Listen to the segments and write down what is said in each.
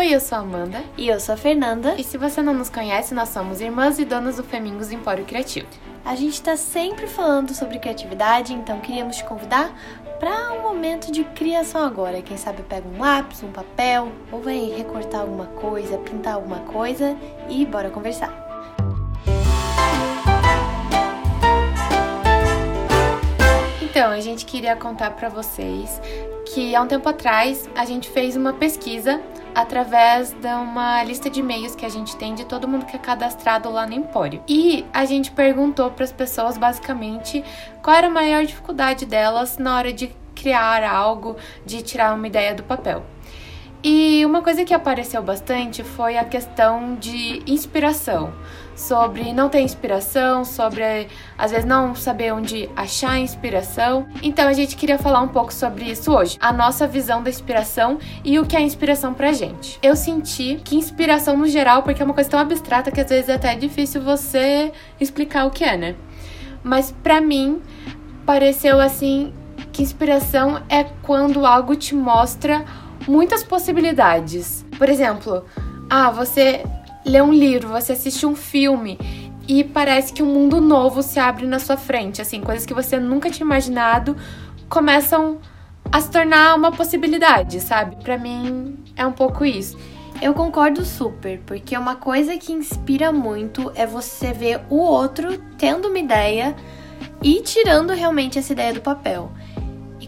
Oi, eu sou a Amanda. E eu sou a Fernanda. E se você não nos conhece, nós somos irmãs e donas do Femingos Empório Criativo. A gente está sempre falando sobre criatividade, então queríamos te convidar para um momento de criação agora. Quem sabe pega um lápis, um papel, ou vai recortar alguma coisa, pintar alguma coisa e bora conversar. Então, a gente queria contar para vocês que há um tempo atrás a gente fez uma pesquisa através de uma lista de e-mails que a gente tem de todo mundo que é cadastrado lá no Empório. E a gente perguntou para as pessoas basicamente qual era a maior dificuldade delas na hora de criar algo, de tirar uma ideia do papel. E uma coisa que apareceu bastante foi a questão de inspiração, sobre não ter inspiração, sobre às vezes não saber onde achar inspiração. Então a gente queria falar um pouco sobre isso hoje, a nossa visão da inspiração e o que é inspiração pra gente. Eu senti que inspiração no geral, porque é uma coisa tão abstrata que às vezes é até difícil você explicar o que é, né? Mas para mim pareceu assim que inspiração é quando algo te mostra muitas possibilidades. Por exemplo, ah, você lê um livro, você assiste um filme e parece que um mundo novo se abre na sua frente, assim, coisas que você nunca tinha imaginado começam a se tornar uma possibilidade, sabe? Para mim é um pouco isso. Eu concordo super, porque uma coisa que inspira muito é você ver o outro tendo uma ideia e tirando realmente essa ideia do papel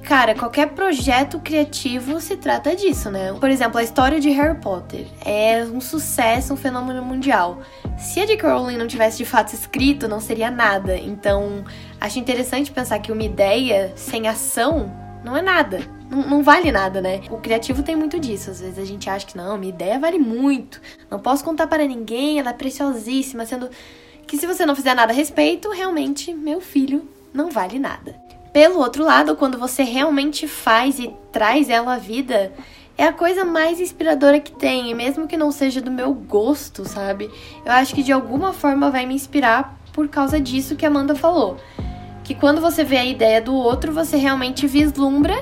cara, qualquer projeto criativo se trata disso, né? Por exemplo, a história de Harry Potter é um sucesso, um fenômeno mundial. Se a J.K. Rowling não tivesse de fato escrito, não seria nada. Então, acho interessante pensar que uma ideia sem ação não é nada. Não, não, vale nada, né? O criativo tem muito disso. Às vezes a gente acha que não, minha ideia vale muito. Não posso contar para ninguém, ela é preciosíssima, sendo que se você não fizer nada a respeito, realmente, meu filho, não vale nada. Pelo outro lado, quando você realmente faz e traz ela à vida, é a coisa mais inspiradora que tem, e mesmo que não seja do meu gosto, sabe? Eu acho que de alguma forma vai me inspirar por causa disso que a Amanda falou. Que quando você vê a ideia do outro, você realmente vislumbra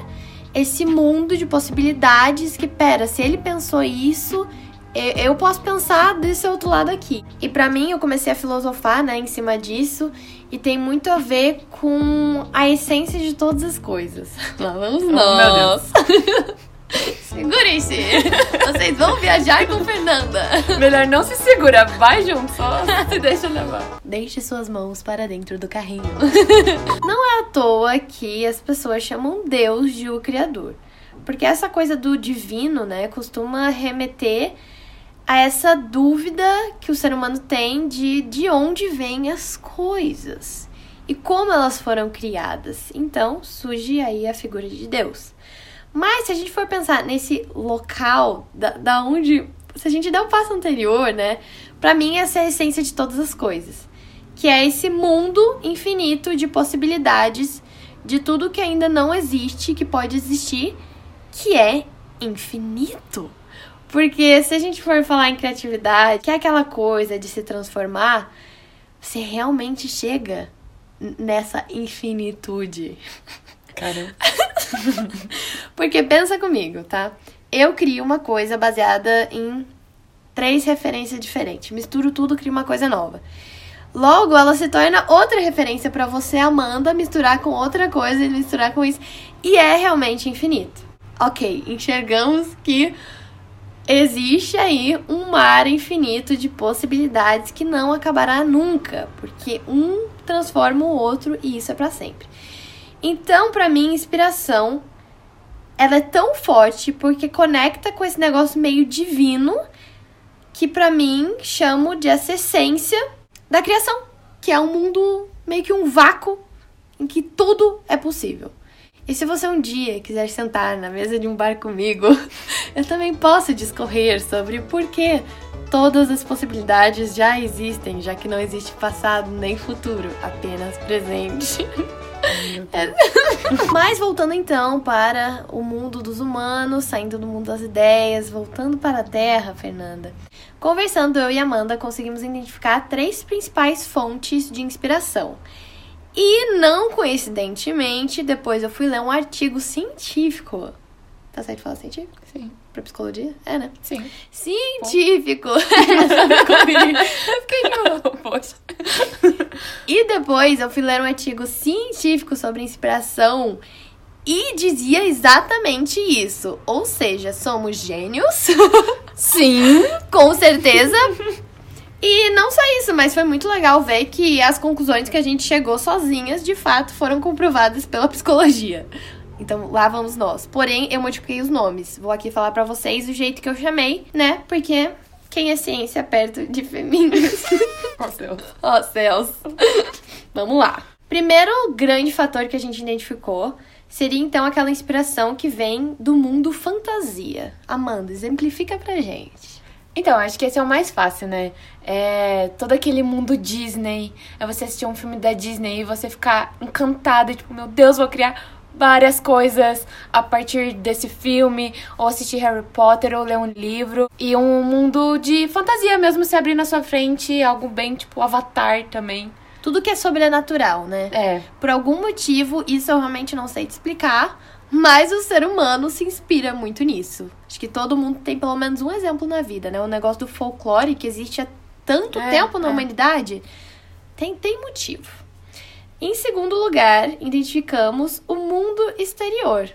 esse mundo de possibilidades que, pera, se ele pensou isso, eu posso pensar desse outro lado aqui. E para mim, eu comecei a filosofar, né, em cima disso, e tem muito a ver com a essência de todas as coisas. Lá vamos oh, nós. Segurem-se! Vocês vão viajar com Fernanda! Melhor não se segura, vai junto, só se deixa levar. Deixe suas mãos para dentro do carrinho. não é à toa que as pessoas chamam Deus de o Criador. Porque essa coisa do divino, né, costuma remeter a essa dúvida que o ser humano tem de de onde vêm as coisas e como elas foram criadas. Então surge aí a figura de Deus. Mas se a gente for pensar nesse local da, da onde. Se a gente der o um passo anterior, né? Pra mim, essa é a essência de todas as coisas. Que é esse mundo infinito de possibilidades de tudo que ainda não existe, que pode existir, que é infinito. Porque se a gente for falar em criatividade, que é aquela coisa de se transformar, você realmente chega nessa infinitude. Caramba. Porque pensa comigo, tá? Eu crio uma coisa baseada em três referências diferentes. Misturo tudo, crio uma coisa nova. Logo, ela se torna outra referência para você, Amanda, misturar com outra coisa e misturar com isso. E é realmente infinito. Ok, enxergamos que existe aí um mar infinito de possibilidades que não acabará nunca, porque um transforma o outro e isso é para sempre. Então, para mim, inspiração ela é tão forte porque conecta com esse negócio meio divino que para mim chamo de essa essência da criação, que é um mundo meio que um vácuo em que tudo é possível. E se você um dia quiser sentar na mesa de um bar comigo, eu também posso discorrer sobre por que todas as possibilidades já existem, já que não existe passado nem futuro, apenas presente. Mas voltando então para o mundo dos humanos, saindo do mundo das ideias, voltando para a Terra, Fernanda. Conversando eu e Amanda, conseguimos identificar três principais fontes de inspiração. E não coincidentemente, depois eu fui ler um artigo científico. Tá certo falar científico? Sim. Pra psicologia? É, né? Sim. Científico! eu fiquei Poxa. E depois eu fui ler um artigo científico sobre inspiração e dizia exatamente isso. Ou seja, somos gênios. Sim. Com certeza. E não só isso, mas foi muito legal ver que as conclusões que a gente chegou sozinhas, de fato, foram comprovadas pela psicologia. Então, lá vamos nós. Porém, eu modifiquei os nomes. Vou aqui falar pra vocês o jeito que eu chamei, né? Porque quem é ciência perto de femininos? Ó céus. Ó céus. Vamos lá. Primeiro grande fator que a gente identificou seria então aquela inspiração que vem do mundo fantasia. Amanda, exemplifica pra gente. Então, acho que esse é o mais fácil, né? É todo aquele mundo Disney. É você assistir um filme da Disney e você ficar encantada, tipo, meu Deus, vou criar várias coisas a partir desse filme, ou assistir Harry Potter, ou ler um livro. E um mundo de fantasia mesmo se abrir na sua frente, algo bem tipo Avatar também. Tudo que é sobrenatural, né? É. Por algum motivo, isso eu realmente não sei te explicar, mas o ser humano se inspira muito nisso. Acho que todo mundo tem pelo menos um exemplo na vida, né? O negócio do folclore que existe há tanto É, tempo na é. humanidade tem, tem motivo. Em segundo lugar, identificamos o mundo exterior.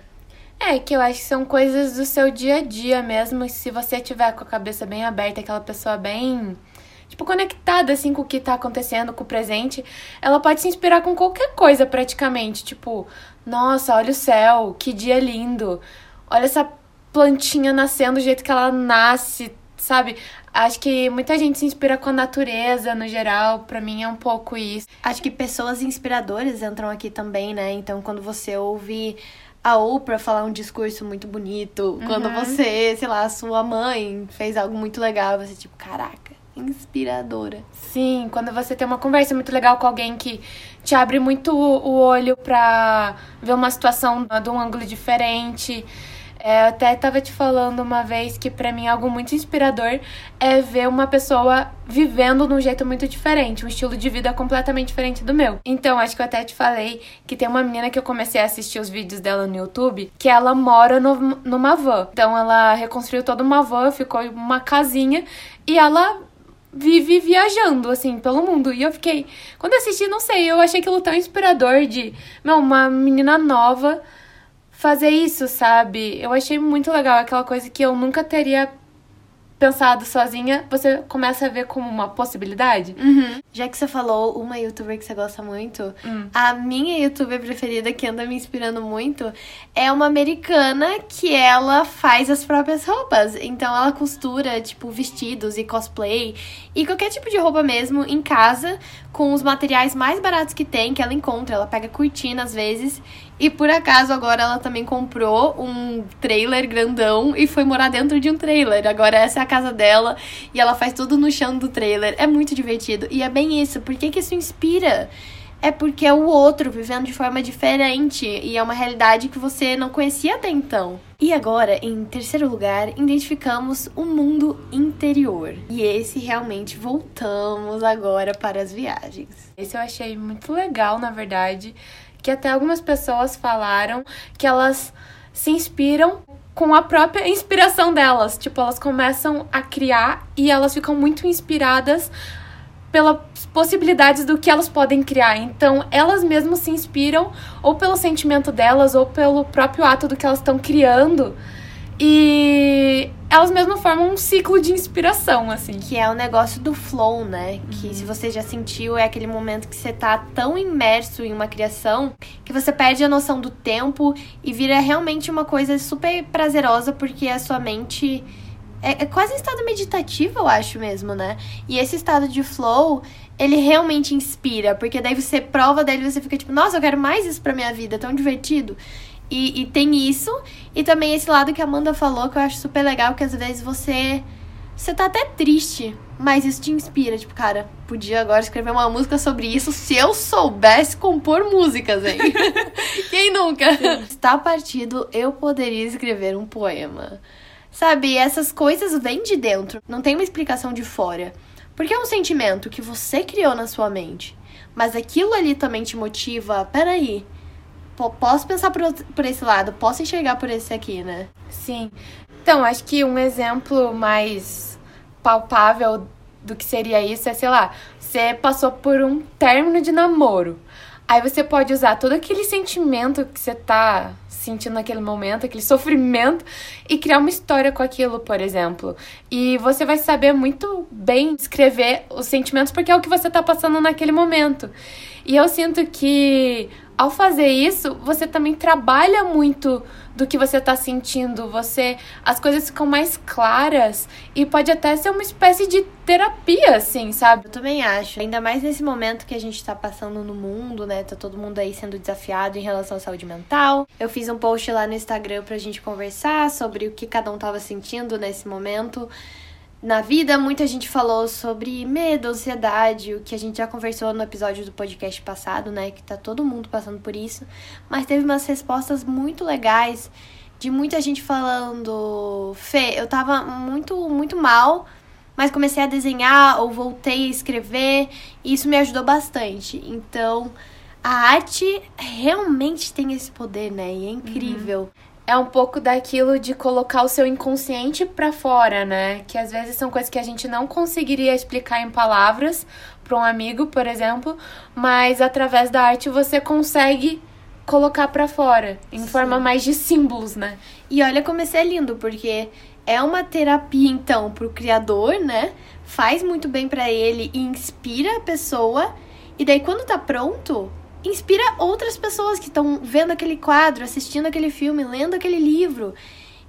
É, que eu acho que são coisas do seu dia a dia mesmo. Se você tiver com a cabeça bem aberta, aquela pessoa bem, tipo, conectada, assim, com o que tá acontecendo, com o presente, ela pode se inspirar com qualquer coisa, praticamente. Tipo, nossa, olha o céu, que dia lindo. Olha essa plantinha nascendo do jeito que ela nasce, sabe? Acho que muita gente se inspira com a natureza, no geral. Pra mim é um pouco isso. Acho que pessoas inspiradoras entram aqui também, né? Então, quando você ouve a Oprah falar um discurso muito bonito, quando você, sei lá, a sua mãe fez algo muito legal, você tipo, caraca, inspiradora. Sim, quando você tem uma conversa muito legal com alguém que te abre muito o o olho pra ver uma situação de um ângulo diferente. É, eu até tava te falando uma vez que pra mim algo muito inspirador é ver uma pessoa vivendo de um jeito muito diferente, um estilo de vida completamente diferente do meu. Então, acho que eu até te falei que tem uma menina que eu comecei a assistir os vídeos dela no YouTube, que ela mora no, numa van. Então, ela reconstruiu toda uma van, ficou uma casinha e ela vive viajando, assim, pelo mundo. E eu fiquei. Quando eu assisti, não sei, eu achei aquilo tão inspirador de. Meu, uma menina nova fazer isso, sabe? Eu achei muito legal, aquela coisa que eu nunca teria pensado sozinha, você começa a ver como uma possibilidade. Já que você falou uma youtuber que você gosta muito, Hum. a minha youtuber preferida que anda me inspirando muito é uma americana que ela faz as próprias roupas. Então ela costura, tipo, vestidos e cosplay e qualquer tipo de roupa mesmo em casa com os materiais mais baratos que tem, que ela encontra. Ela pega cortina às vezes. E por acaso agora ela também comprou um trailer grandão e foi morar dentro de um trailer. Agora essa é a casa dela e ela faz tudo no chão do trailer. É muito divertido. E é bem isso. Por que, que isso inspira? É porque é o outro vivendo de forma diferente e é uma realidade que você não conhecia até então. E agora, em terceiro lugar, identificamos o mundo interior. E esse realmente voltamos agora para as viagens. Esse eu achei muito legal, na verdade, que até algumas pessoas falaram que elas se inspiram com a própria inspiração delas. Tipo, elas começam a criar e elas ficam muito inspiradas pelas possibilidades do que elas podem criar. Então, elas mesmas se inspiram ou pelo sentimento delas ou pelo próprio ato do que elas estão criando. E elas mesmas formam um ciclo de inspiração, assim. Que é o negócio do flow, né? Que se você já sentiu, é aquele momento que você tá tão imerso em uma criação que você perde a noção do tempo e vira realmente uma coisa super prazerosa porque a sua mente. É, é quase um estado meditativo, eu acho mesmo, né? E esse estado de flow, ele realmente inspira, porque daí você prova dele e você fica tipo, nossa, eu quero mais isso pra minha vida, é tão divertido. E, e tem isso, e também esse lado que a Amanda falou, que eu acho super legal, que às vezes você. Você tá até triste, mas isso te inspira. Tipo, cara, podia agora escrever uma música sobre isso se eu soubesse compor músicas, hein? Quem nunca? Está partido, eu poderia escrever um poema. Sabe, essas coisas vêm de dentro, não tem uma explicação de fora. Porque é um sentimento que você criou na sua mente. Mas aquilo ali também te motiva, peraí, posso pensar por, por esse lado, posso enxergar por esse aqui, né? Sim. Então, acho que um exemplo mais palpável do que seria isso é, sei lá, você passou por um término de namoro. Aí você pode usar todo aquele sentimento que você tá sentindo naquele momento, aquele sofrimento, e criar uma história com aquilo, por exemplo. E você vai saber muito bem escrever os sentimentos porque é o que você tá passando naquele momento. E eu sinto que ao fazer isso, você também trabalha muito do que você está sentindo, você as coisas ficam mais claras e pode até ser uma espécie de terapia, assim, sabe? Eu também acho. Ainda mais nesse momento que a gente está passando no mundo, né? Tá todo mundo aí sendo desafiado em relação à saúde mental. Eu fiz um post lá no Instagram pra gente conversar sobre o que cada um tava sentindo nesse momento na vida, muita gente falou sobre medo, ansiedade, o que a gente já conversou no episódio do podcast passado, né? Que tá todo mundo passando por isso. Mas teve umas respostas muito legais de muita gente falando: Fê, eu tava muito, muito mal, mas comecei a desenhar ou voltei a escrever e isso me ajudou bastante. Então, a arte realmente tem esse poder, né? E é incrível. Uhum é um pouco daquilo de colocar o seu inconsciente para fora, né? Que às vezes são coisas que a gente não conseguiria explicar em palavras para um amigo, por exemplo, mas através da arte você consegue colocar para fora em Sim. forma mais de símbolos, né? E olha como isso é lindo, porque é uma terapia então pro criador, né? Faz muito bem para ele e inspira a pessoa. E daí quando tá pronto, inspira outras pessoas que estão vendo aquele quadro, assistindo aquele filme, lendo aquele livro.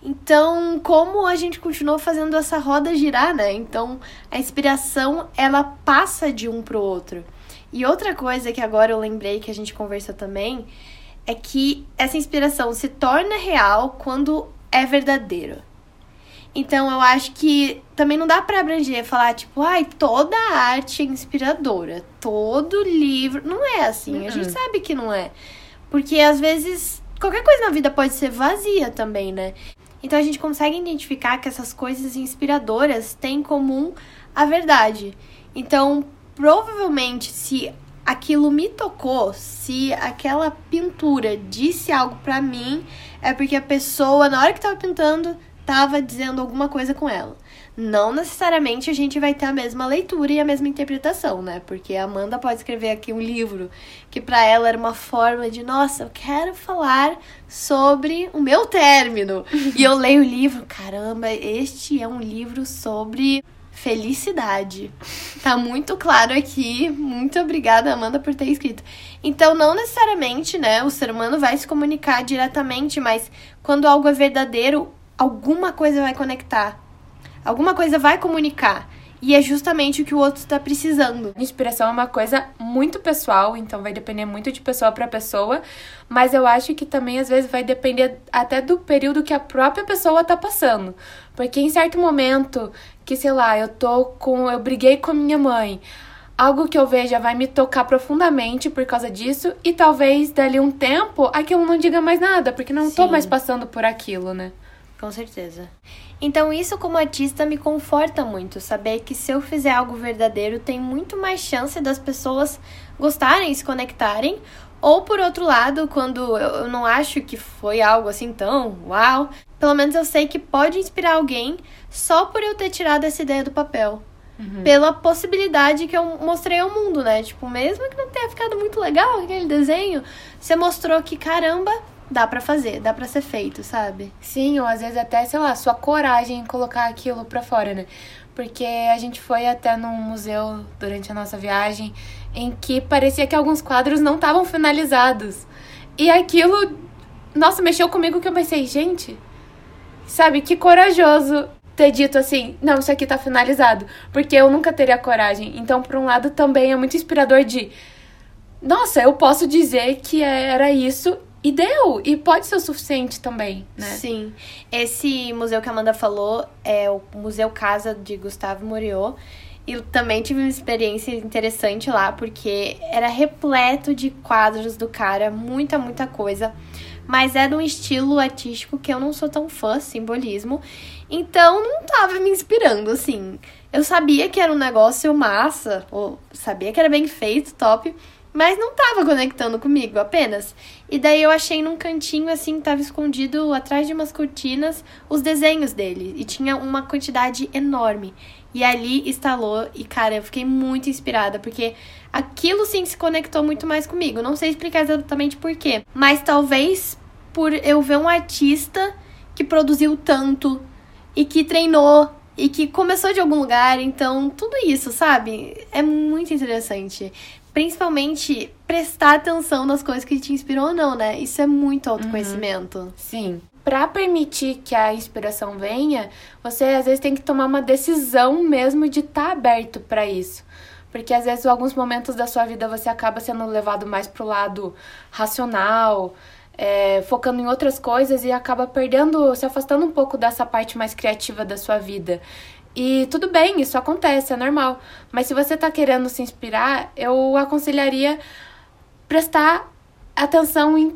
Então, como a gente continua fazendo essa roda girar, né? Então, a inspiração ela passa de um pro outro. E outra coisa que agora eu lembrei que a gente conversa também é que essa inspiração se torna real quando é verdadeiro. Então eu acho que também não dá para abranger falar tipo, ai, toda arte é inspiradora, todo livro, não é assim. Uhum. A gente uhum. sabe que não é. Porque às vezes qualquer coisa na vida pode ser vazia também, né? Então a gente consegue identificar que essas coisas inspiradoras têm em comum a verdade. Então, provavelmente se aquilo me tocou, se aquela pintura disse algo para mim, é porque a pessoa na hora que tava pintando estava dizendo alguma coisa com ela. Não necessariamente a gente vai ter a mesma leitura e a mesma interpretação, né? Porque a Amanda pode escrever aqui um livro que para ela era uma forma de, nossa, eu quero falar sobre o meu término. e eu leio o livro, caramba, este é um livro sobre felicidade. Tá muito claro aqui. Muito obrigada, Amanda, por ter escrito. Então, não necessariamente, né, o ser humano vai se comunicar diretamente, mas quando algo é verdadeiro, alguma coisa vai conectar, alguma coisa vai comunicar. E é justamente o que o outro está precisando. Inspiração é uma coisa muito pessoal, então vai depender muito de pessoa para pessoa, mas eu acho que também às vezes vai depender até do período que a própria pessoa tá passando. Porque em certo momento, que sei lá, eu tô com, eu briguei com a minha mãe, algo que eu veja vai me tocar profundamente por causa disso e talvez dali um tempo aquilo não diga mais nada, porque não Sim. tô mais passando por aquilo, né? Com certeza. Então, isso como artista me conforta muito, saber que se eu fizer algo verdadeiro, tem muito mais chance das pessoas gostarem, se conectarem. Ou por outro lado, quando eu não acho que foi algo assim tão uau, pelo menos eu sei que pode inspirar alguém só por eu ter tirado essa ideia do papel. Uhum. Pela possibilidade que eu mostrei ao mundo, né? Tipo, mesmo que não tenha ficado muito legal aquele desenho, você mostrou que, caramba, dá para fazer, dá para ser feito, sabe? Sim, ou às vezes até, sei lá, sua coragem em colocar aquilo pra fora, né? Porque a gente foi até num museu durante a nossa viagem em que parecia que alguns quadros não estavam finalizados. E aquilo, nossa, mexeu comigo que eu pensei, gente, sabe, que corajoso ter dito assim, não, isso aqui tá finalizado, porque eu nunca teria coragem. Então, por um lado, também é muito inspirador de, nossa, eu posso dizer que era isso e deu! E pode ser o suficiente também, né? Sim. Esse museu que a Amanda falou é o Museu Casa de Gustavo Moriot. E também tive uma experiência interessante lá, porque era repleto de quadros do cara, muita, muita coisa. Mas de um estilo artístico que eu não sou tão fã, simbolismo. Então não tava me inspirando, assim. Eu sabia que era um negócio massa, ou sabia que era bem feito, top, mas não tava conectando comigo apenas. E daí eu achei num cantinho assim, tava escondido atrás de umas cortinas os desenhos dele e tinha uma quantidade enorme. E ali instalou e cara, eu fiquei muito inspirada porque aquilo sim se conectou muito mais comigo. Não sei explicar exatamente por quê, mas talvez por eu ver um artista que produziu tanto e que treinou e que começou de algum lugar, então tudo isso, sabe? É muito interessante principalmente prestar atenção nas coisas que te inspiram ou não, né? Isso é muito autoconhecimento. Uhum. Sim. Para permitir que a inspiração venha, você às vezes tem que tomar uma decisão mesmo de estar tá aberto para isso. Porque às vezes, em alguns momentos da sua vida, você acaba sendo levado mais pro lado racional, é, focando em outras coisas e acaba perdendo, se afastando um pouco dessa parte mais criativa da sua vida. E tudo bem, isso acontece, é normal. Mas se você tá querendo se inspirar, eu aconselharia prestar atenção em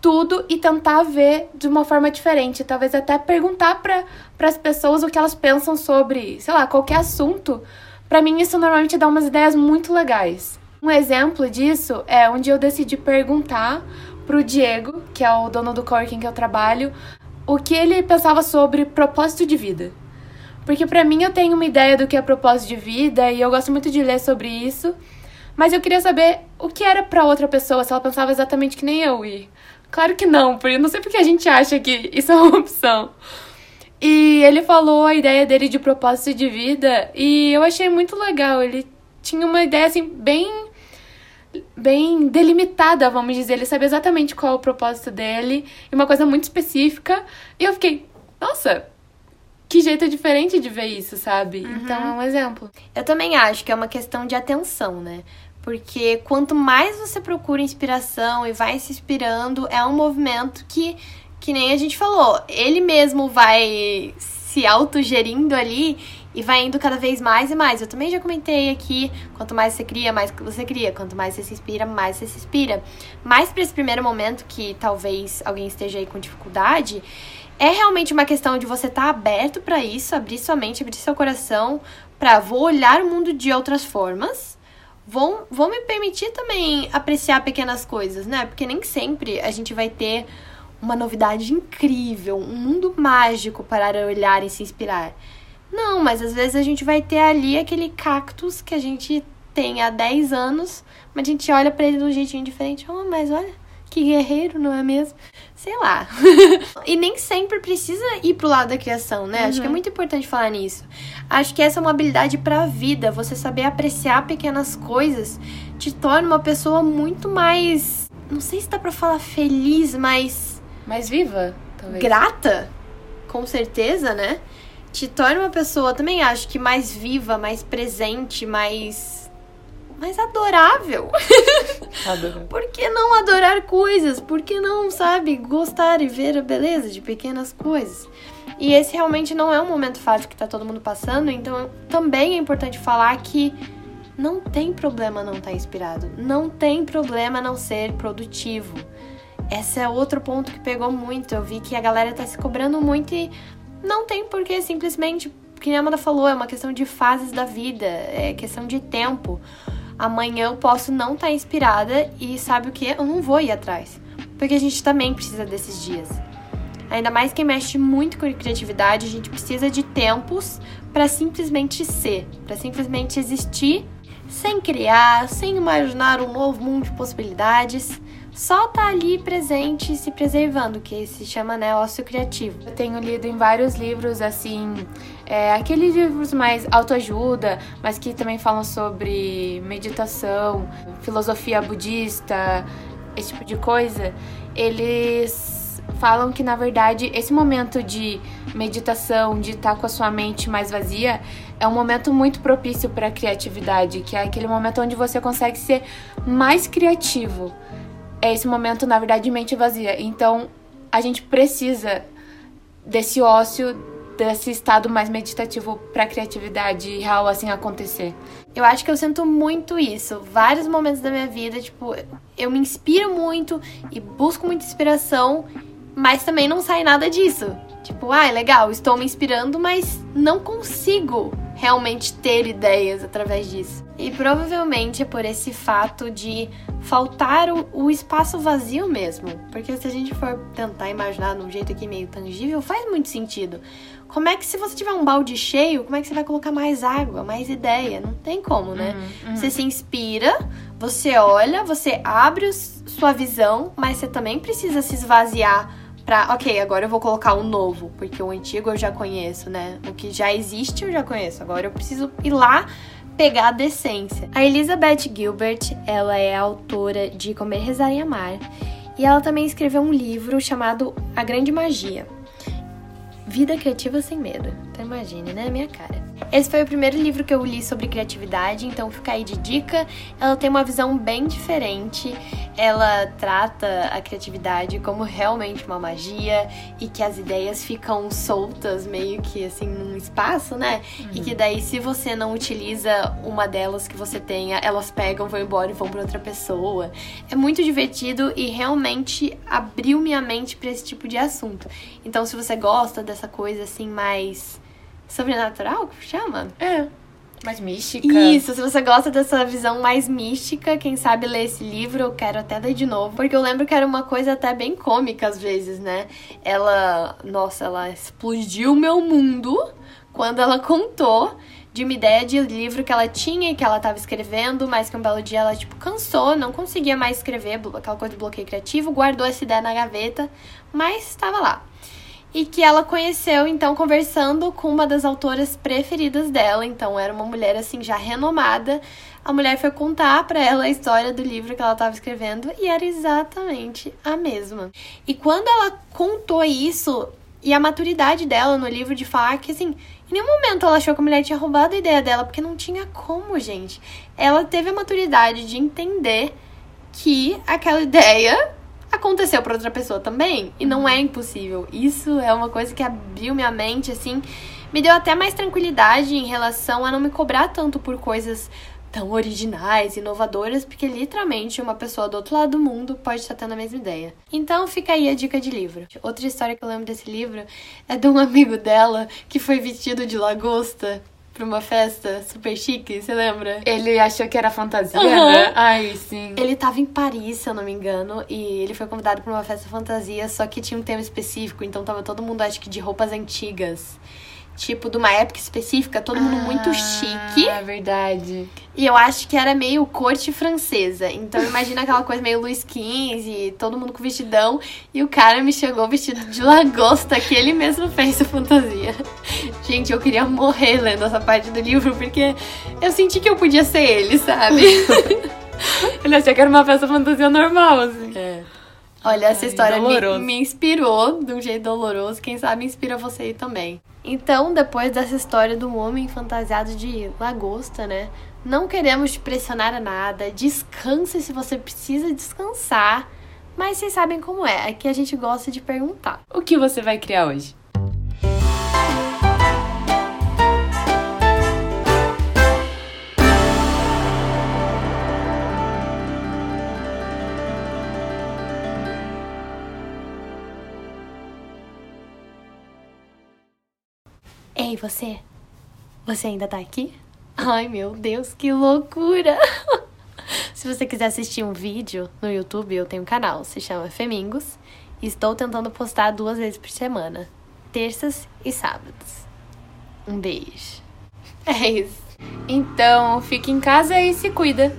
tudo e tentar ver de uma forma diferente. Talvez até perguntar para as pessoas o que elas pensam sobre, sei lá, qualquer assunto. Para mim, isso normalmente dá umas ideias muito legais. Um exemplo disso é onde eu decidi perguntar pro Diego, que é o dono do coworking que eu trabalho, o que ele pensava sobre propósito de vida. Porque para mim eu tenho uma ideia do que é propósito de vida e eu gosto muito de ler sobre isso. Mas eu queria saber o que era para outra pessoa, se ela pensava exatamente que nem eu. E claro que não, porque não sei porque a gente acha que isso é uma opção. E ele falou a ideia dele de propósito de vida e eu achei muito legal. Ele tinha uma ideia assim bem bem delimitada, vamos dizer. Ele sabia exatamente qual é o propósito dele e uma coisa muito específica. E eu fiquei, nossa, que jeito diferente de ver isso, sabe? Uhum. Então é um exemplo. Eu também acho que é uma questão de atenção, né? Porque quanto mais você procura inspiração e vai se inspirando, é um movimento que, que nem a gente falou, ele mesmo vai se autogerindo ali e vai indo cada vez mais e mais. Eu também já comentei aqui, quanto mais você cria, mais você cria, quanto mais você se inspira, mais você se inspira. Mas para esse primeiro momento que talvez alguém esteja aí com dificuldade, é realmente uma questão de você estar tá aberto para isso, abrir sua mente, abrir seu coração, para vou olhar o mundo de outras formas. Vou, vou me permitir também apreciar pequenas coisas, né? Porque nem sempre a gente vai ter uma novidade incrível, um mundo mágico para olhar e se inspirar. Não, mas às vezes a gente vai ter ali aquele cactus que a gente tem há 10 anos, mas a gente olha para ele de um jeitinho diferente. Oh, mas olha, que guerreiro, não é mesmo? Sei lá. e nem sempre precisa ir pro lado da criação, né? Uhum. Acho que é uhum. muito importante falar nisso. Acho que essa é uma habilidade pra vida. Você saber apreciar pequenas coisas te torna uma pessoa muito mais. Não sei se dá pra falar feliz, mas. Mais viva, talvez. Grata, com certeza, né? Te torna uma pessoa, também acho que mais viva, mais presente, mais mais adorável. adorável. Por que não adorar coisas? Por que não, sabe, gostar e ver a beleza de pequenas coisas? E esse realmente não é um momento fácil que tá todo mundo passando, então também é importante falar que não tem problema não estar tá inspirado, não tem problema não ser produtivo. Esse é outro ponto que pegou muito. Eu vi que a galera tá se cobrando muito e não tem porque simplesmente, que a Amanda falou, é uma questão de fases da vida, é questão de tempo amanhã eu posso não estar tá inspirada e sabe o que? Eu não vou ir atrás. Porque a gente também precisa desses dias. Ainda mais quem mexe muito com criatividade, a gente precisa de tempos para simplesmente ser, para simplesmente existir, sem criar, sem imaginar um novo mundo de possibilidades só tá ali presente se preservando, que se chama né, ócio criativo. Eu tenho lido em vários livros, assim, é, aqueles livros mais autoajuda, mas que também falam sobre meditação, filosofia budista, esse tipo de coisa. Eles falam que na verdade esse momento de meditação, de estar tá com a sua mente mais vazia, é um momento muito propício para a criatividade, que é aquele momento onde você consegue ser mais criativo é esse momento, na verdade, de mente vazia. Então, a gente precisa desse ócio, desse estado mais meditativo para a criatividade real assim acontecer. Eu acho que eu sinto muito isso. Vários momentos da minha vida, tipo, eu me inspiro muito e busco muita inspiração, mas também não sai nada disso. Tipo, ah, é legal, estou me inspirando, mas não consigo realmente ter ideias através disso. E provavelmente é por esse fato de faltar o, o, espaço vazio mesmo. Porque se a gente for tentar imaginar de um jeito aqui meio tangível, faz muito sentido. Como é que se você tiver um balde cheio, como é que você vai colocar mais água, mais ideia? Não tem como, né? Uhum, uhum. Você se inspira, você olha, você abre sua visão, mas você também precisa se esvaziar pra, ok, agora eu vou colocar um novo, porque o antigo eu já conheço, né? O que já existe eu já conheço. Agora eu preciso ir lá pegar a decência. A Elizabeth Gilbert, ela é autora de Comer, Rezar e Amar, e ela também escreveu um livro chamado A Grande Magia. Vida Criativa Sem Medo. Então imagine, né? Minha cara. Esse foi o primeiro livro que eu li sobre criatividade, então fica aí de dica. Ela tem uma visão bem diferente. Ela trata a criatividade como realmente uma magia e que as ideias ficam soltas meio que assim num espaço, né? Uhum. E que daí se você não utiliza uma delas que você tenha, elas pegam, vão embora e vão para outra pessoa. É muito divertido e realmente abriu minha mente para esse tipo de assunto. Então se você gosta dessa coisa assim mais sobrenatural, que chama? É. Mais mística. Isso, se você gosta dessa visão mais mística, quem sabe ler esse livro, eu quero até ler de novo. Porque eu lembro que era uma coisa até bem cômica às vezes, né? Ela, nossa, ela explodiu meu mundo quando ela contou de uma ideia de livro que ela tinha e que ela estava escrevendo, mas que um belo dia ela, tipo, cansou, não conseguia mais escrever, aquela coisa do bloqueio criativo, guardou essa ideia na gaveta, mas estava lá e que ela conheceu então conversando com uma das autoras preferidas dela, então era uma mulher assim já renomada. A mulher foi contar para ela a história do livro que ela estava escrevendo e era exatamente a mesma. E quando ela contou isso e a maturidade dela no livro de falar que assim, em nenhum momento ela achou que a mulher tinha roubado a ideia dela, porque não tinha como, gente. Ela teve a maturidade de entender que aquela ideia aconteceu para outra pessoa também. E não é impossível. Isso é uma coisa que abriu minha mente, assim. Me deu até mais tranquilidade em relação a não me cobrar tanto por coisas tão originais, inovadoras, porque literalmente uma pessoa do outro lado do mundo pode estar tendo a mesma ideia. Então fica aí a dica de livro. Outra história que eu lembro desse livro é de um amigo dela que foi vestido de lagosta pra uma festa super chique, você lembra? Ele achou que era fantasia, uhum. né? Ai, sim. Ele tava em Paris, se eu não me engano, e ele foi convidado pra uma festa fantasia, só que tinha um tema específico, então tava todo mundo, acho que de roupas antigas tipo, de uma época específica, todo mundo ah, muito chique. É verdade. E eu acho que era meio corte francesa. Então imagina aquela coisa meio Louis XV, todo mundo com vestidão. E o cara me chegou vestido de lagosta, que ele mesmo fez a fantasia. Gente, eu queria morrer lendo essa parte do livro, porque eu senti que eu podia ser ele, sabe? ele achou que era uma festa fantasia normal, assim. É. Olha, essa Ai, história me, me, inspirou de um jeito doloroso. Quem sabe inspira você aí também. Então, depois dessa história do homem fantasiado de lagosta, né? Não queremos te pressionar a nada. Descanse se você precisa descansar. Mas vocês sabem como é. Aqui a gente gosta de perguntar. O que você vai criar hoje? Ei, você? Você ainda tá aqui? Ai, meu Deus, que loucura! Se você quiser assistir um vídeo no YouTube, eu tenho um canal, se chama Femingos, e estou tentando postar duas vezes por semana, terças e sábados. Um beijo. É isso. Então, fique em casa e se cuida.